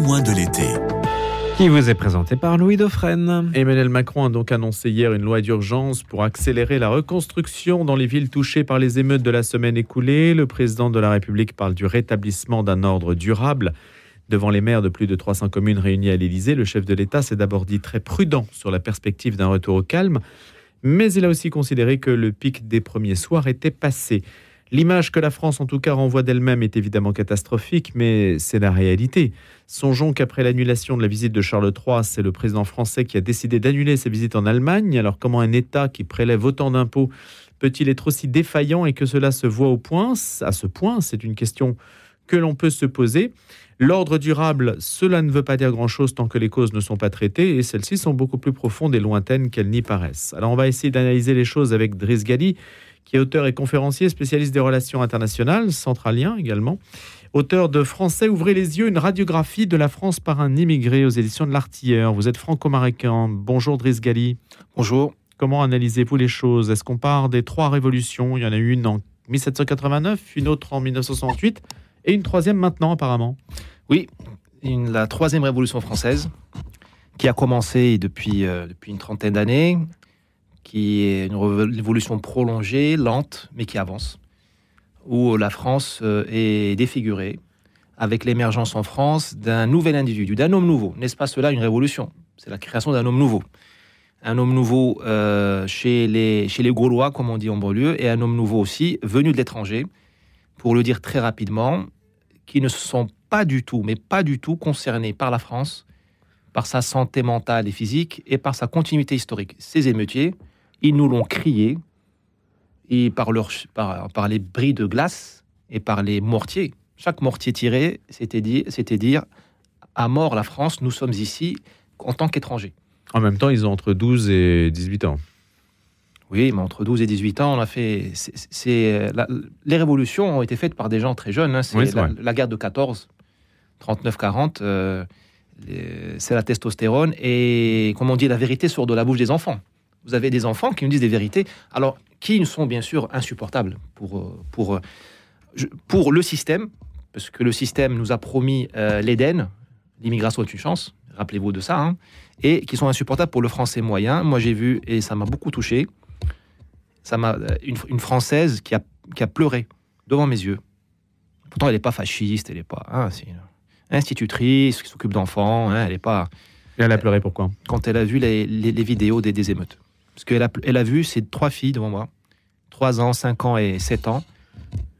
témoin de l'été. Qui vous est présenté par Louis Dauphren. Emmanuel Macron a donc annoncé hier une loi d'urgence pour accélérer la reconstruction dans les villes touchées par les émeutes de la semaine écoulée. Le président de la République parle du rétablissement d'un ordre durable. Devant les maires de plus de 300 communes réunies à l'Élysée, le chef de l'État s'est d'abord dit très prudent sur la perspective d'un retour au calme, mais il a aussi considéré que le pic des premiers soirs était passé. L'image que la France, en tout cas, renvoie d'elle-même est évidemment catastrophique, mais c'est la réalité. Songeons qu'après l'annulation de la visite de Charles III, c'est le président français qui a décidé d'annuler sa visite en Allemagne. Alors comment un État qui prélève autant d'impôts peut-il être aussi défaillant et que cela se voit au point? À ce point, c'est une question que l'on peut se poser. L'ordre durable, cela ne veut pas dire grand-chose tant que les causes ne sont pas traitées, et celles-ci sont beaucoup plus profondes et lointaines qu'elles n'y paraissent. Alors on va essayer d'analyser les choses avec Driss Gali, qui est auteur et conférencier, spécialiste des relations internationales, centralien également. Auteur de Français, ouvrez les yeux, une radiographie de la France par un immigré aux éditions de l'Artilleur. Vous êtes franco-marocain. Bonjour Driss Gali. Bonjour. Comment analysez-vous les choses? Est-ce qu'on part des trois révolutions? Il y en a eu une en 1789, une autre en 1968 et une troisième maintenant apparemment. Oui, la troisième révolution française qui a commencé depuis, euh, depuis une trentaine d'années, qui est une révolution prolongée, lente, mais qui avance, où la France euh, est défigurée avec l'émergence en France d'un nouvel individu, d'un homme nouveau. N'est-ce pas cela une révolution? C'est la création d'un homme nouveau. Un homme nouveau euh, chez, les, chez les Gaulois, comme on dit en banlieue, et un homme nouveau aussi venu de l'étranger, pour le dire très rapidement, qui ne se sont pas du tout, mais pas du tout concernés par la France, par sa santé mentale et physique et par sa continuité historique. Ces émeutiers, ils nous l'ont crié, et par, leur, par, les bris de glace et par les mortiers. Chaque mortier tiré, c'était dire, dire à mort la France, nous sommes ici en tant qu'étrangers. En même temps, ils ont entre 12 et 18 ans. Oui, mais entre 12 et 18 ans, on a fait. C'est, les révolutions ont été faites par des gens très jeunes. Hein. C'est la, guerre de 14, 39-40. Euh, c'est la testostérone. Et, comme on dit, la vérité sort de la bouche des enfants vous avez des enfants qui nous disent des vérités, alors qui sont bien sûr insupportables pour, euh, pour, euh, pour le système, parce que le système nous a promis euh, l'Éden, l'immigration est une chance, rappelez-vous de ça, hein, et qui sont insupportables pour le français moyen. Moi j'ai vu, et ça m'a beaucoup touché, ça m'a une, Française qui a, qui a pleuré devant mes yeux. Pourtant, elle n'est pas fasciste, elle n'est pas. Hein, institutrice qui s'occupe d'enfants, hein, elle n'est pas. Et elle a pleuré pourquoi? Quand elle a vu les, les, vidéos des, des émeutes. Parce qu'elle a, elle a vu ces trois filles devant moi, 3 ans, 5 ans et 7 ans.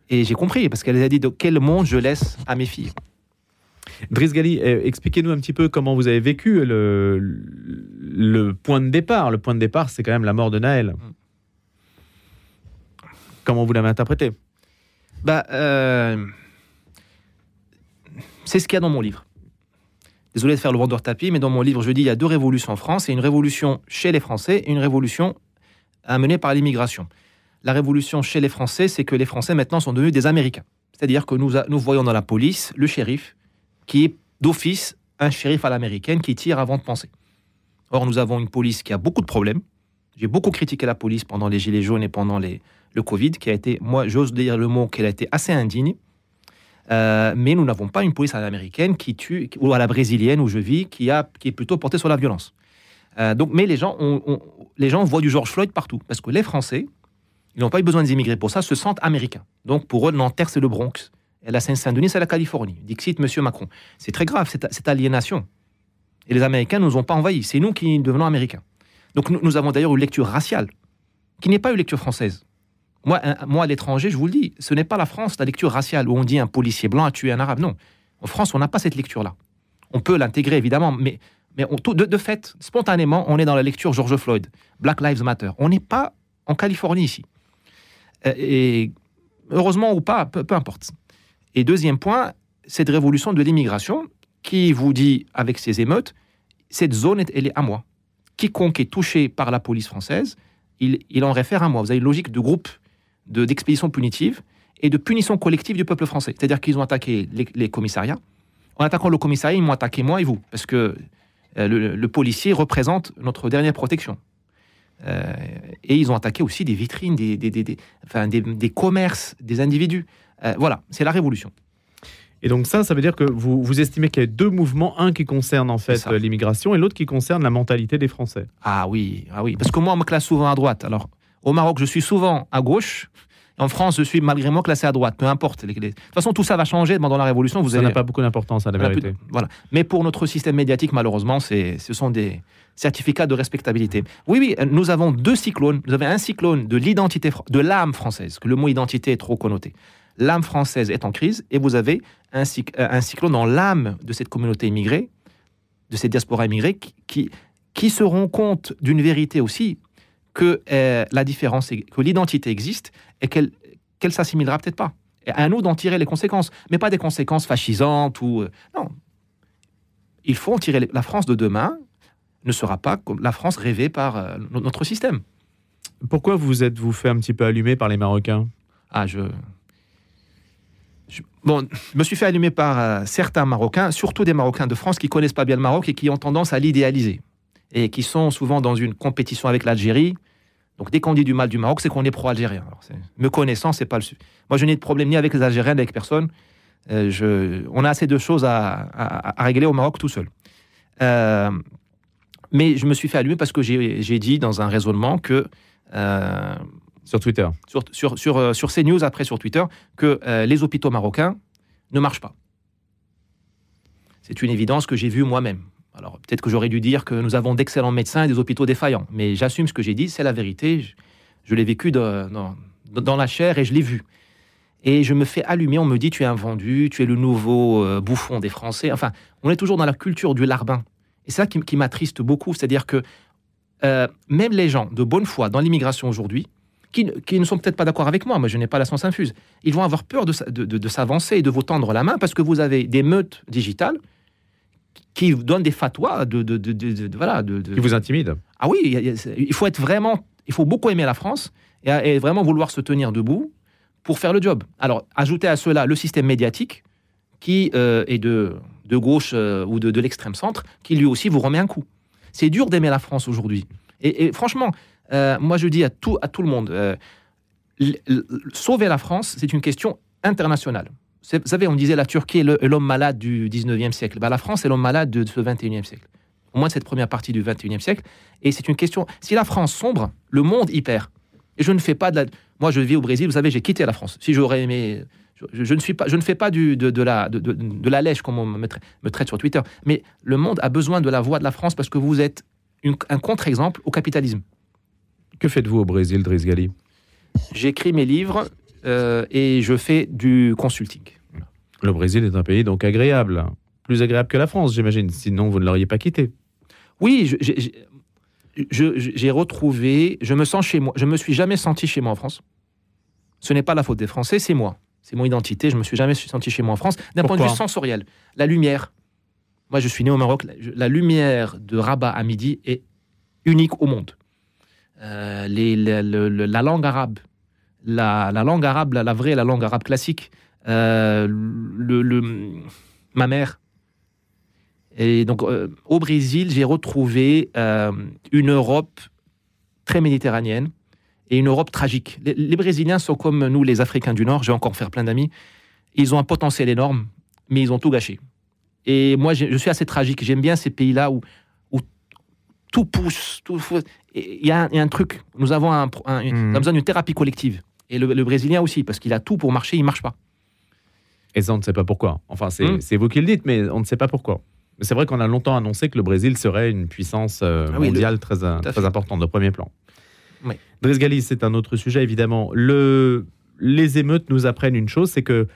Et j'ai compris, parce qu'elle a dit de quel monde je laisse à mes filles. Driss Gali, euh, expliquez-nous un petit peu comment vous avez vécu le, le point de départ. Le point de départ, c'est quand même la mort de Naël. Mm. Comment vous l'avez interprété? Bah, euh, C'est ce qu'il y a dans mon livre. Désolé de faire le vendeur tapis, mais dans mon livre, je dis il y a deux révolutions en France. Il une révolution chez les Français et une révolution amenée par l'immigration. La révolution chez les Français, c'est que les Français maintenant sont devenus des Américains. C'est-à-dire que nous, nous voyons dans la police le shérif qui est d'office un shérif à l'américaine qui tire avant de penser. Or, nous avons une police qui a beaucoup de problèmes. J'ai beaucoup critiqué la police pendant les Gilets jaunes et pendant le Covid, qui a été, moi, j'ose dire le mot, qu'elle a été assez indigne. Euh, mais nous n'avons pas une police à qui tue, ou à la brésilienne où je vis, qui, a, qui est plutôt portée sur la violence. Euh, donc, mais les gens, les gens voient du George Floyd partout, parce que les Français, ils n'ont pas eu besoin des immigrés pour ça, se sentent américains. Donc pour eux, Nanterre, c'est le Bronx. La Seine-Saint-Denis, c'est la Californie. Dixit, Monsieur Macron. C'est très grave, cette, aliénation. Et les Américains ne nous ont pas envahis. C'est nous qui devenons Américains. Donc nous, nous avons d'ailleurs une lecture raciale, qui n'est pas une lecture française. Moi, moi à l'étranger, je vous le dis, ce n'est pas la France, la lecture raciale, où on dit un policier blanc a tué un arabe. Non. En France, on n'a pas cette lecture-là. On peut l'intégrer, évidemment, mais, mais de, de, fait, spontanément, on est dans la lecture George Floyd, Black Lives Matter. On n'est pas en Californie ici. Euh, et heureusement ou pas, peu, peu importe. Et deuxième point, cette révolution de l'immigration qui vous dit, avec ces émeutes, cette zone, elle est à moi. Quiconque est touché par la police française, il, il en réfère à moi. Vous avez une logique de groupe d'expédition punitive et de punition collective du peuple français. C'est-à-dire qu'ils ont attaqué les, commissariats. En attaquant le commissariat, ils m'ont attaqué moi et vous, parce que euh, le, policier représente notre dernière protection. Euh, et ils ont attaqué aussi des vitrines, des, des, des, des commerces, des individus. Euh, voilà, c'est la révolution. Et donc ça, ça veut dire que vous, vous estimez qu'il y a deux mouvements, un qui concerne en fait l'immigration et l'autre qui concerne la mentalité des Français. Ah oui, ah oui. Parce que moi, on me classe souvent à droite. Alors, au Maroc, je suis souvent à gauche. En France, je suis malgré moi classé à droite. Peu importe. Les- De toute façon, tout ça va changer pendant la Révolution. Vous Ça n'a pas beaucoup d'importance à la on a plus vérité. de- Voilà. Mais pour notre système médiatique, malheureusement, ce sont des certificats de respectabilité. Oui, oui, euh, nous avons deux cyclones. Vous avez un cyclone de l'identité, de l'âme française, que le mot identité est trop connoté. L'âme française est en crise, et vous avez un, cyc- euh, un cyclone dans l'âme de cette communauté immigrée, de cette diaspora immigrée, qui, qui, qui se rend compte d'une vérité aussi, que euh, la différence, que l'identité existe, et qu'elle qu'elle s'assimilera peut-être pas. Et à nous d'en tirer les conséquences, mais pas des conséquences fascisantes ou... euh, non, il faut en tirer les- la France de demain ne sera pas comme la France rêvée par euh, no- notre système. Pourquoi vous êtes-vous fait un petit peu allumer par les Marocains? Ah, je... je- Bon, je me suis fait allumer par certains Marocains, surtout des Marocains de France qui connaissent pas bien le Maroc et qui ont tendance à l'idéaliser. Et qui sont souvent dans une compétition avec l'Algérie. Donc, dès qu'on dit du mal du Maroc, c'est qu'on est pro-algérien. Me connaissant, c'est pas le... su- Moi, je n'ai de problème ni avec les Algériens, ni avec personne. Euh, je... On a assez de choses à, à- à régler au Maroc tout seul. Euh, Mais je me suis fait allumer parce que j'ai dit dans un raisonnement que... euh, sur Twitter sur, sur, sur, sur CNews, après sur Twitter, que les hôpitaux marocains ne marchent pas. C'est une évidence que j'ai vue moi-même. Alors peut-être que j'aurais dû dire que nous avons d'excellents médecins et des hôpitaux défaillants, mais j'assume ce que j'ai dit, c'est la vérité. Je, l'ai vécu dans, la chair et je l'ai vu. Et je me fais allumer, on me dit tu es un vendu, tu es le nouveau euh, bouffon des Français. Enfin, on est toujours dans la culture du larbin. Et c'est ça qui, m'attriste beaucoup, c'est-à-dire que euh, même les gens de bonne foi dans l'immigration aujourd'hui, qui, ne- sont peut-être pas d'accord avec moi, moi je n'ai pas la science infuse, ils vont avoir peur de s'avancer et de vous tendre la main parce que vous avez des meutes digitales qui donnent des fatwas de, de, de- voilà de, qui vous intimident. ah oui, il faut être vraiment, il faut beaucoup aimer la France et, et vraiment vouloir se tenir debout pour faire le job. Alors, ajoutez à cela le système médiatique qui euh, est de, de gauche euh, ou de, de l'extrême centre, qui lui aussi vous remet un coup. C'est dur d'aimer la France aujourd'hui. Et, et franchement, euh, moi je dis à tout, à tout le monde, euh, sauver la France, c'est une question internationale. Vous savez, on disait la Turquie est l'homme malade du 19e siècle. Ben, la France est l'homme malade de ce 21e siècle. Au moins de cette première partie du 21e siècle. Et c'est une question. Si la France sombre, le monde y perd. Et je ne fais pas de la. Moi, je vis au Brésil. Vous savez, j'ai quitté la France. Si j'aurais aimé. Je, je ne suis pas, je ne fais pas du, de, de la, de, de- de la lèche comme on me, tra- me traite sur Twitter. Mais le monde a besoin de la voix de la France parce que vous êtes une- un contre-exemple au capitalisme. Que faites-vous au Brésil, Driss Gali J'écris mes livres euh, et je fais du consulting. Le Brésil est un pays donc agréable. Plus agréable que la France, j'imagine. Sinon, vous ne l'auriez pas quitté. Oui, j'ai- retrouvé, je me sens chez moi. Je me suis jamais senti chez moi en France. Ce n'est pas la faute des Français, c'est moi. C'est mon identité. Je me suis jamais senti chez moi en France. D'un point de vue sensoriel, la lumière. Moi, je suis né au Maroc. La, lumière de Rabat à midi est unique au monde. Euh, les- la langue arabe, la, la langue arabe, la, la vraie, la langue arabe classique. euh, le, le- ma mère, et donc, euh, au Brésil, j'ai retrouvé euh, une Europe très méditerranéenne et une Europe tragique. Les, les Brésiliens sont comme nous, les Africains du Nord. Je vais encore faire plein d'amis. Ils ont un potentiel énorme, mais ils ont tout gâché. Et moi, j'ai- je suis assez tragique. J'aime bien ces pays-là où, où tout pousse. tout Il y, a un- il y a un truc. Nous avons un, pro- un- Mhm. on a besoin d'une thérapie collective. Et le, le Brésilien aussi, parce qu'il a tout pour marcher, il marche pas. Et ça, on ne sait pas pourquoi. Enfin, c'est Hmm. vous qui le dites, mais on ne sait pas pourquoi. C'est vrai qu'on a longtemps annoncé que le Brésil serait une puissance euh, Ah oui, le- mondiale très, fait. importante de premier plan. Oui. Driss Gali, c'est un autre sujet, évidemment. Le, les émeutes nous apprennent une chose, c'est que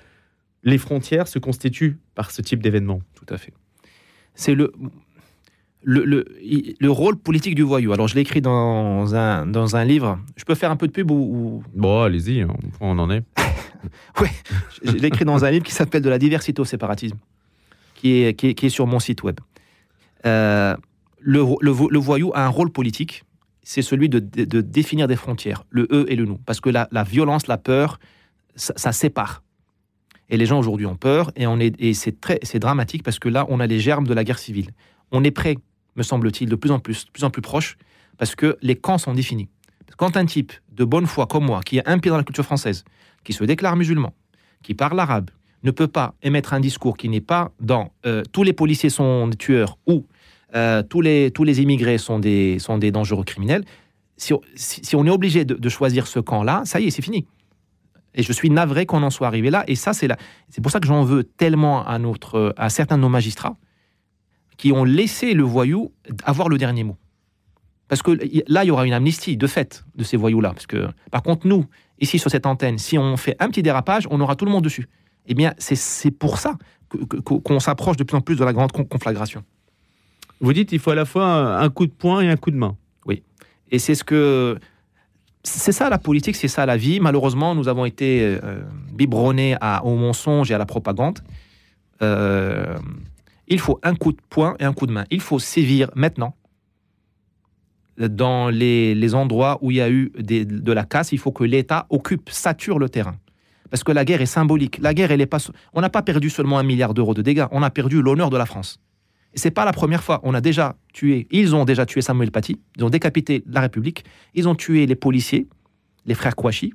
les frontières se constituent par ce type d'événement. Tout à fait. C'est le, le, le, le rôle politique du voyou. Alors, je l'ai écrit dans un, dans un livre. Je peux faire un peu de pub ou, ou- Bon, allez-y, on en est. Je l'ai écrit dans un livre qui s'appelle De la diversité au séparatisme, qui est, qui est, qui est sur mon site web. Euh, le, le, vo- le voyou a un rôle politique, c'est celui de, de- de définir des frontières, le eux et le nous. Parce que la, la violence, la peur, ça, ça sépare. Et les gens aujourd'hui ont peur, et, on est, et c'est, très, c'est dramatique parce que là, on a les germes de la guerre civile. On est prêt, me semble-t-il, de plus en plus, plus en plus proche, parce que les camps sont définis. Quand un type de bonne foi comme moi, qui est un pied dans la culture française, qui se déclare musulman, qui parle arabe, ne peut pas émettre un discours qui n'est pas dans euh, tous les policiers sont des tueurs ou euh, tous, les, tous les immigrés sont des, sont des dangereux criminels, si, on- est obligé de, de choisir ce camp-là, ça y est, c'est fini. Et je suis navré qu'on en soit arrivé là. Et ça, c'est la- c'est pour ça que j'en veux tellement à, notre, à certains de nos magistrats qui ont laissé le voyou avoir le dernier mot. Parce que là, il y aura une amnistie de fait de ces voyous-là. Parce que, par contre, nous, ici sur cette antenne, si on fait un petit dérapage, on aura tout le monde dessus. Eh bien, c'est- pour ça qu'on s'approche de plus en plus de la grande con- conflagration. Vous dites il faut à la fois un coup de poing et un coup de main. Et c'est ce que. C'est ça la politique, c'est ça la vie. Malheureusement, nous avons été euh, biberonnés à, au mensonge et à la propagande. Euh, il faut un coup de poing et un coup de main. Il faut sévir maintenant dans les, les endroits où il y a eu de la casse. Il faut que l'État occupe, sature le terrain. Parce que la guerre est symbolique. La guerre, elle est pas. On n'a pas perdu seulement un milliard d'euros de dégâts. On a perdu l'honneur de la France. Et c'est pas la première fois. On a déjà tué. Ils ont déjà tué Samuel Paty. Ils ont décapité la République. Ils ont tué les policiers, les frères Kouachi.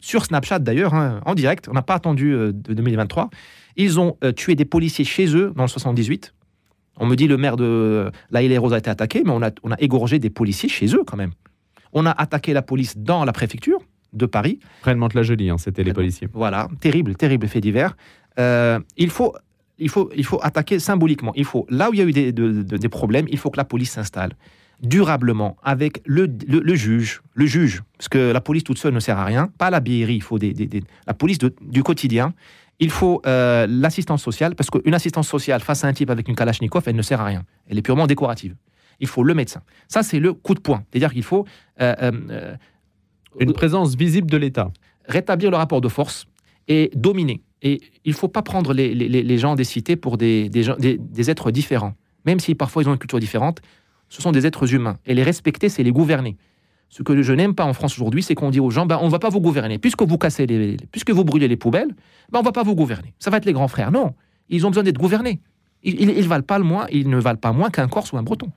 Sur Snapchat d'ailleurs, hein, en direct. On n'a pas attendu euh, de 2023. Ils ont euh, tué des policiers chez eux dans le 78. On me dit le maire de La Île et Rose a été attaqué, mais on a, on a égorgé des policiers chez eux quand même. On a attaqué la police dans la préfecture de Paris. Près de Mantes-la-Jolie, hein, c'était les policiers. Voilà, terrible, terrible fait divers. Euh, il, faut, il, faut, il faut attaquer symboliquement. Il faut, là où il y a eu des, de- de- des problèmes, il faut que la police s'installe durablement avec le, le- le juge. Le juge, parce que la police toute seule ne sert à rien. Pas la BRI, il faut des, des- des- la police de- du quotidien. Il faut euh, l'assistance sociale, parce qu'une assistance sociale face à un type avec une Kalachnikov, elle ne sert à rien. Elle est purement décorative. Il faut le médecin. Ça, c'est le coup de poing. C'est-à-dire qu'il faut euh, euh, Une présence visible de l'État. rétablir le rapport de force et dominer. Et il ne faut pas prendre les, les- les gens des cités pour des, des, gens- des- des êtres différents. Même si parfois ils ont une culture différente, ce sont des êtres humains. Et les respecter, c'est les gouverner. Ce que je n'aime pas en France aujourd'hui, c'est qu'on dit aux gens, ben, on ne va pas vous gouverner. Puisque vous cassez les, puisque vous brûlez les poubelles, ben, on ne va pas vous gouverner. Ça va être les grands frères. Non, ils ont besoin d'être gouvernés. Ils, ne valent pas moins qu'un Corse ou un Breton.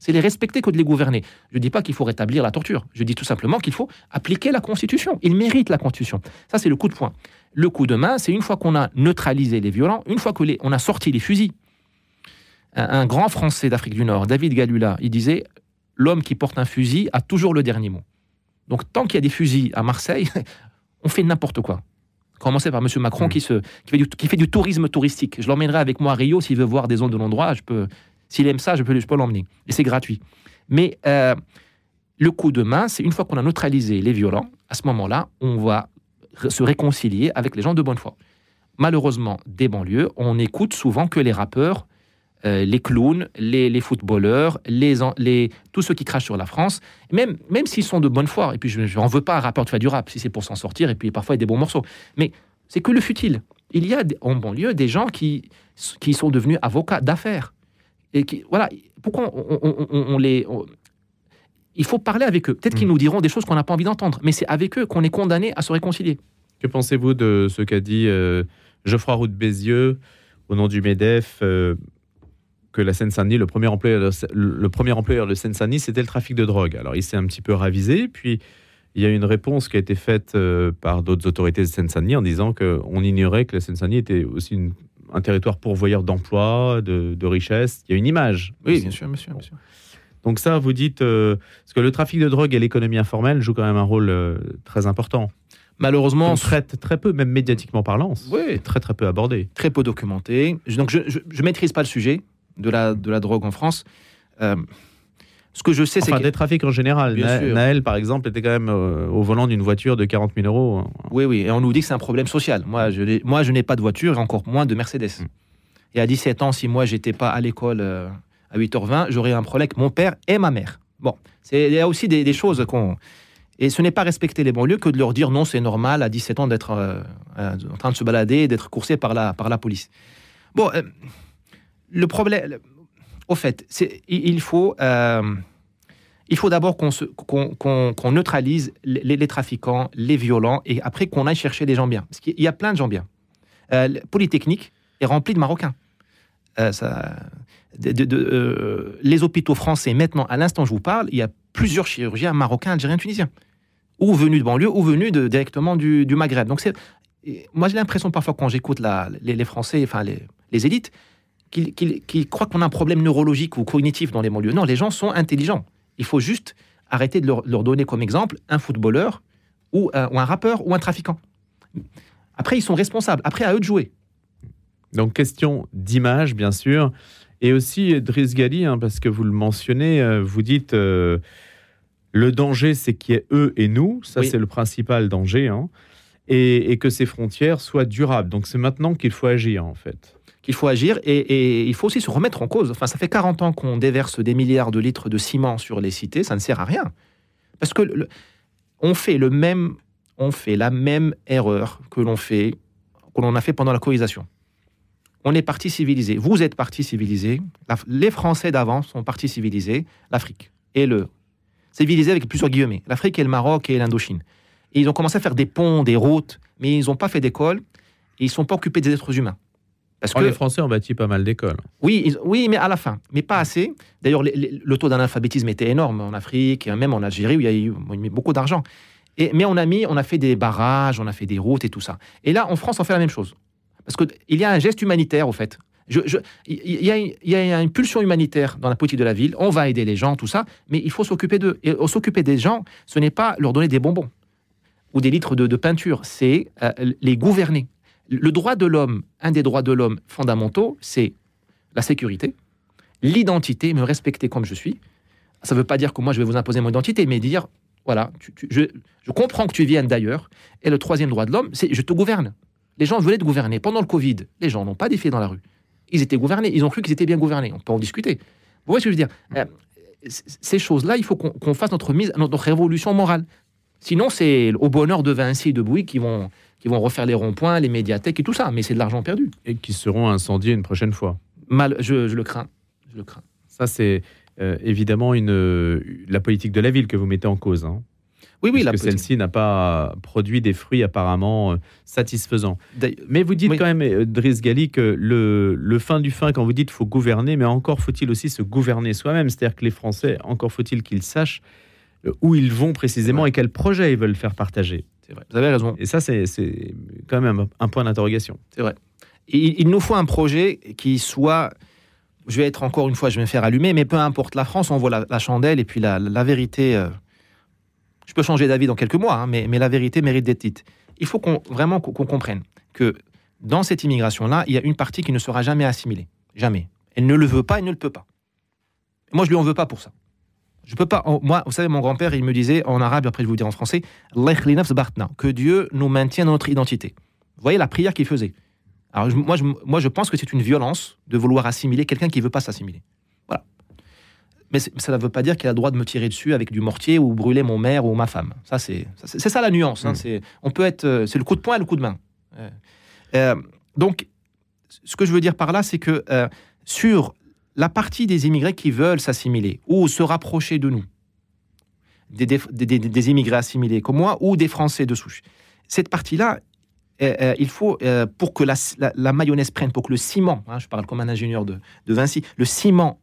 C'est les respecter que de les gouverner. Je ne dis pas qu'il faut rétablir la torture. Je dis tout simplement qu'il faut appliquer la Constitution. Ils méritent la Constitution. Ça, c'est le coup de poing. Le coup de main, c'est une fois qu'on a neutralisé les violents, une fois qu'on a sorti les fusils. Un grand Français d'Afrique du Nord, David Galula, il disait L'homme qui porte un fusil a toujours le dernier mot. Donc, tant qu'il y a des fusils à Marseille, on fait n'importe quoi. Commencer par M. Macron Mm. qui, se, qui, fait du, qui fait du tourisme touristique. Je l'emmènerai avec moi à Rio s'il veut voir des zones de l'endroit. Je peux, s'il aime ça, je peux, je peux l'emmener. Et c'est gratuit. Mais euh, le coup de main, c'est une fois qu'on a neutralisé les violents, à ce moment-là, on va se réconcilier avec les gens de bonne foi. Malheureusement, des banlieues, on écoute souvent que les rappeurs, euh, les clowns, les, les footballeurs, les, tous ceux qui crachent sur la France, même, même s'ils sont de bonne foi, et puis je n'en veux pas un rappeur qui fait du rap, si c'est pour s'en sortir, et puis parfois il y a des bons morceaux, mais c'est que le futile. Il y a en banlieue des gens qui, qui sont devenus avocats d'affaires. Et qui, voilà, pourquoi on, on- on- on les... il faut parler avec eux. Peut-être qu'ils Mm. nous diront des choses qu'on n'a pas envie d'entendre, mais c'est avec eux qu'on est condamné à se réconcilier. Que pensez-vous de ce qu'a dit euh, Geoffroy Roux de Bézieux au nom du MEDEF euh, que la Seine-Saint-Denis, le premier employeur de, le premier employeur de Seine-Saint-Denis, c'était le trafic de drogue. Alors il s'est un petit peu ravisé, puis il y a une réponse qui a été faite euh, par d'autres autorités de Seine-Saint-Denis en disant qu'on ignorait que la Seine-Saint-Denis était aussi une- un territoire pourvoyeur d'emplois, de, de richesses. Il y a une image. aussi. sûr, monsieur. Bon. Donc ça, vous dites, euh, parce que le trafic de drogue et l'économie informelle jouent quand même un rôle euh, très important. Malheureusement, On traite très peu, même médiatiquement parlant, Oui. très très peu abordé. très peu documenté. Donc, je ne maîtrise pas le sujet de la, de la drogue en France. Euh, ce que je sais, c'est Enfin, que... des trafics en général. Bien Na- sûr. Naël, par exemple, était quand même euh, au volant d'une voiture de 40 000 euros. Oui, oui, et on nous dit que c'est un problème social. Moi, je n'ai- moi, je n'ai pas de voiture et encore moins de Mercedes. Mm. Et à 17 ans, si moi, j'étais pas à l'école euh, à 8h20, j'aurais un problème avec mon père et ma mère. Bon, c'est- il y a aussi des, des choses qu'on... Et ce n'est pas respecter les banlieues que de leur dire non, c'est normal à 17 ans d'être euh, en train de se balader d'être coursé par la, par la police. Bon, le problème... Au fait, c'est- il faut... euh, faut d'abord qu'on se- qu'on- qu'on- qu'on neutralise les, trafiquants, les violents, et après qu'on aille chercher des gens bien. Parce qu'il y a plein de gens bien. Euh, Polytechnique est rempli de Marocains. Euh, les hôpitaux français, maintenant, à l'instant où je vous parle, il y a plusieurs chirurgiens marocains, algériens, tunisiens. Ou venus de banlieue, ou venus directement du, Maghreb. Donc moi, j'ai l'impression parfois quand j'écoute les, les, Français, enfin les, élites, qu'ils croient qu'on a un problème neurologique ou cognitif dans les banlieues. Non, les gens sont intelligents. Il faut juste arrêter de leur, donner comme exemple un footballeur ou un, ou un, rappeur ou un trafiquant. Après, ils sont responsables. Après, à eux de jouer. Donc, question d'image, bien sûr. Et aussi, Driss Gali, hein, parce que vous le mentionnez, euh, vous dites euh, le danger, c'est qu'il y ait eux et nous. Ça, c'est le principal danger. Hein et, que ces frontières soient durables. Donc c'est maintenant qu'il faut agir en fait. Qu'il faut agir et, il faut aussi se remettre en cause. Enfin, ça fait 40 ans qu'on déverse des milliards de litres de ciment sur les cités, ça ne sert à rien. Parce que on fait le même, on fait la même erreur que l'on fait, que l'on a fait pendant la colonisation. On est parti civilisé. Vous êtes parti civilisé. les Français d'avant sont partis civilisés. L'Afrique et le civilisé avec plusieurs guillemets. L'Afrique et le Maroc et l'Indochine. Et ils ont commencé à faire des ponts, des routes, mais ils n'ont pas fait d'école et ils ne sont pas occupés des êtres humains. Parce oh, que les Français ont bâti pas mal d'écoles. Oui, oui, mais à la fin, mais pas assez. D'ailleurs, le taux d'analphabétisme était énorme en Afrique, et même en Algérie où il y a eu, beaucoup d'argent. Et, mais on a mis, on a fait des barrages, on a fait des routes et tout ça. Et là, en France, on fait la même chose. Parce qu'il y a un geste humanitaire, au fait. Il y y a une pulsion humanitaire dans la politique de la ville. On va aider les gens, tout ça, mais il faut s'occuper d'eux. Et s'occuper des gens, ce n'est pas leur donner des bonbons ou des litres de, peinture, c'est euh, les gouverner. Le droit de l'homme, un des droits de l'homme fondamentaux, c'est la sécurité, l'identité, me respecter comme je suis. Ça ne veut pas dire que moi je vais vous imposer mon identité, mais dire voilà, je, comprends que tu viennes d'ailleurs. Et le troisième droit de l'homme, c'est je te gouverne. Les gens voulaient te gouverner. Pendant le Covid, les gens n'ont pas défié dans la rue. Ils étaient gouvernés, ils ont cru qu'ils étaient bien gouvernés. On peut en discuter. Vous voyez ce que je veux dire? Euh, Ces choses-là, il faut qu'on fasse notre mise, notre révolution morale. Sinon, c'est au bonheur de Vinci et de Bouygues qui vont, qui vont refaire les ronds-points, les médiathèques et tout ça. Mais c'est de l'argent perdu. Et qui seront incendiés une prochaine fois. Mal, je, le crains. Je le crains. Ça, c'est euh, évidemment une, la politique de la ville que vous mettez en cause. Hein. Oui, oui, que celle-ci n'a pas produit des fruits apparemment euh, satisfaisants. Mais vous dites quand même, euh, Driss Gali, que le, le, fin du fin, quand vous dites faut gouverner, mais encore faut-il aussi se gouverner soi-même. C'est-à-dire que les Français, encore faut-il qu'ils sachent euh, où ils vont précisément et quel projet ils veulent faire partager. C'est vrai, vous avez raison. Et ça, c'est quand même un, point d'interrogation. C'est vrai. il, nous faut un projet qui soit, je vais être encore une fois, je vais me faire allumer, mais peu importe la France, on voit la, chandelle et puis la, vérité. Euh, je peux changer d'avis dans quelques mois, hein, mais, mais, la vérité mérite d'être dite. Il faut qu'on, vraiment qu'on comprenne que dans cette immigration-là, il y a une partie qui ne sera jamais assimilée. Jamais. Elle ne le veut pas, elle ne le peut pas. Moi, je lui en veux pas pour ça. Je peux pas. Moi, vous savez, mon grand-père, il me disait en arabe, après je vais vous dire en français, que Dieu nous maintienne dans notre identité. Vous voyez la prière qu'il faisait. Alors moi, je, moi, je pense que c'est une violence de vouloir assimiler quelqu'un qui veut pas s'assimiler. Voilà. Mais ça ne veut pas dire qu'il a le droit de me tirer dessus avec du mortier ou brûler mon mère ou ma femme. Ça, c'est c'est ça la nuance. Hein. Mm. C'est on peut être, euh, c'est le coup de poing et le coup de main. Euh, euh, donc, ce que je veux dire par là, c'est que sur la partie des immigrés qui veulent s'assimiler ou se rapprocher de nous, des, immigrés assimilés comme moi ou des Français de souche, cette partie-là, euh, euh, il faut, euh, pour que la, mayonnaise prenne, pour que le ciment, hein, je parle comme un ingénieur de, Vinci, le ciment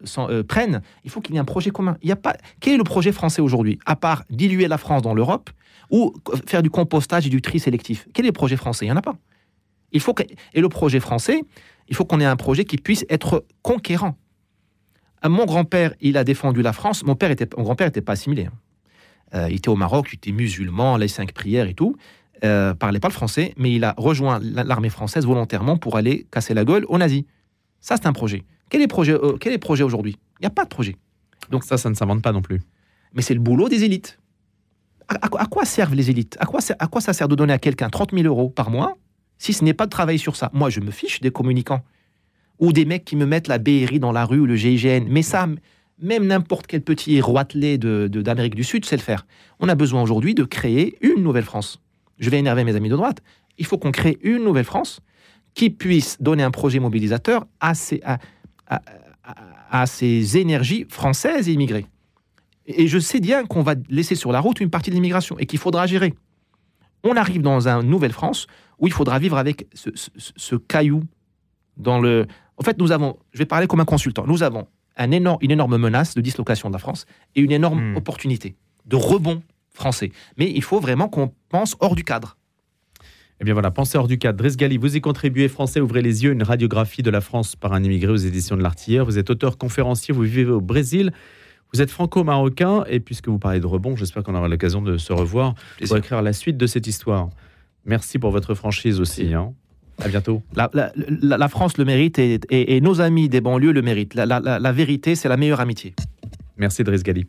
prenne, il faut qu'il y ait un projet commun. Il y a pas, quel est le projet français aujourd'hui, à part diluer la France dans l'Europe ou faire du compostage et du tri sélectif Quel est le projet français? Il n'y en a pas. Il faut et le projet français, il faut qu'on ait un projet qui puisse être conquérant. Ah, mon grand-père, il a défendu la France. Mon père était, mon grand-père n'était pas assimilé. Hein. Euh, il était au Maroc, il était musulman, les cinq prières et tout. Euh, parlait pas le français, mais il a rejoint l'armée française volontairement pour aller casser la gueule aux nazis. Ça, c'est un projet. Quel est le projet, euh, quel est projet aujourd'hui? Il n'y a pas de projet. Donc ça, ça ne s'invente pas non plus. Mais c'est le boulot des élites. À, quoi servent les élites? À quoi, à quoi ça sert de donner à quelqu'un 30 000 euros par mois si ce n'est pas de travailler sur ça? Moi, je me fiche des communicants ou des mecs qui me mettent la BRI dans la rue ou le GIGN. Mais ça, même n'importe quel petit roitelet d'Amérique de, d'Amérique du Sud sait le faire. On a besoin aujourd'hui de créer une nouvelle France. Je vais énerver mes amis de droite. Il faut qu'on crée une nouvelle France qui puisse donner un projet mobilisateur à ces, à, à, ces énergies françaises et immigrées. Et je sais bien qu'on va laisser sur la route une partie de l'immigration et qu'il faudra gérer. On arrive dans une nouvelle France où il faudra vivre avec ce, ce caillou dans le, en fait, nous avons, je vais parler comme un consultant, nous avons un énorme, une énorme menace de dislocation de la France et une énorme hmm. opportunité de rebond français. Mais il faut vraiment qu'on pense hors du cadre. Eh bien voilà, pensez hors du cadre. Driss Gali, vous y contribuez. Français, ouvrez les yeux. Une radiographie de la France par un immigré aux éditions de l'Artilleur. Vous êtes auteur conférencier, vous vivez au Brésil. Vous êtes franco-marocain. Et puisque vous parlez de rebond, j'espère qu'on aura l'occasion de se revoir pour écrire la suite de cette histoire. Merci pour votre franchise aussi. Hein. À bientôt. La, la, la, France le mérite et, et, et, nos amis des banlieues le méritent. La, la vérité, c'est la meilleure amitié. Merci Driss Gali.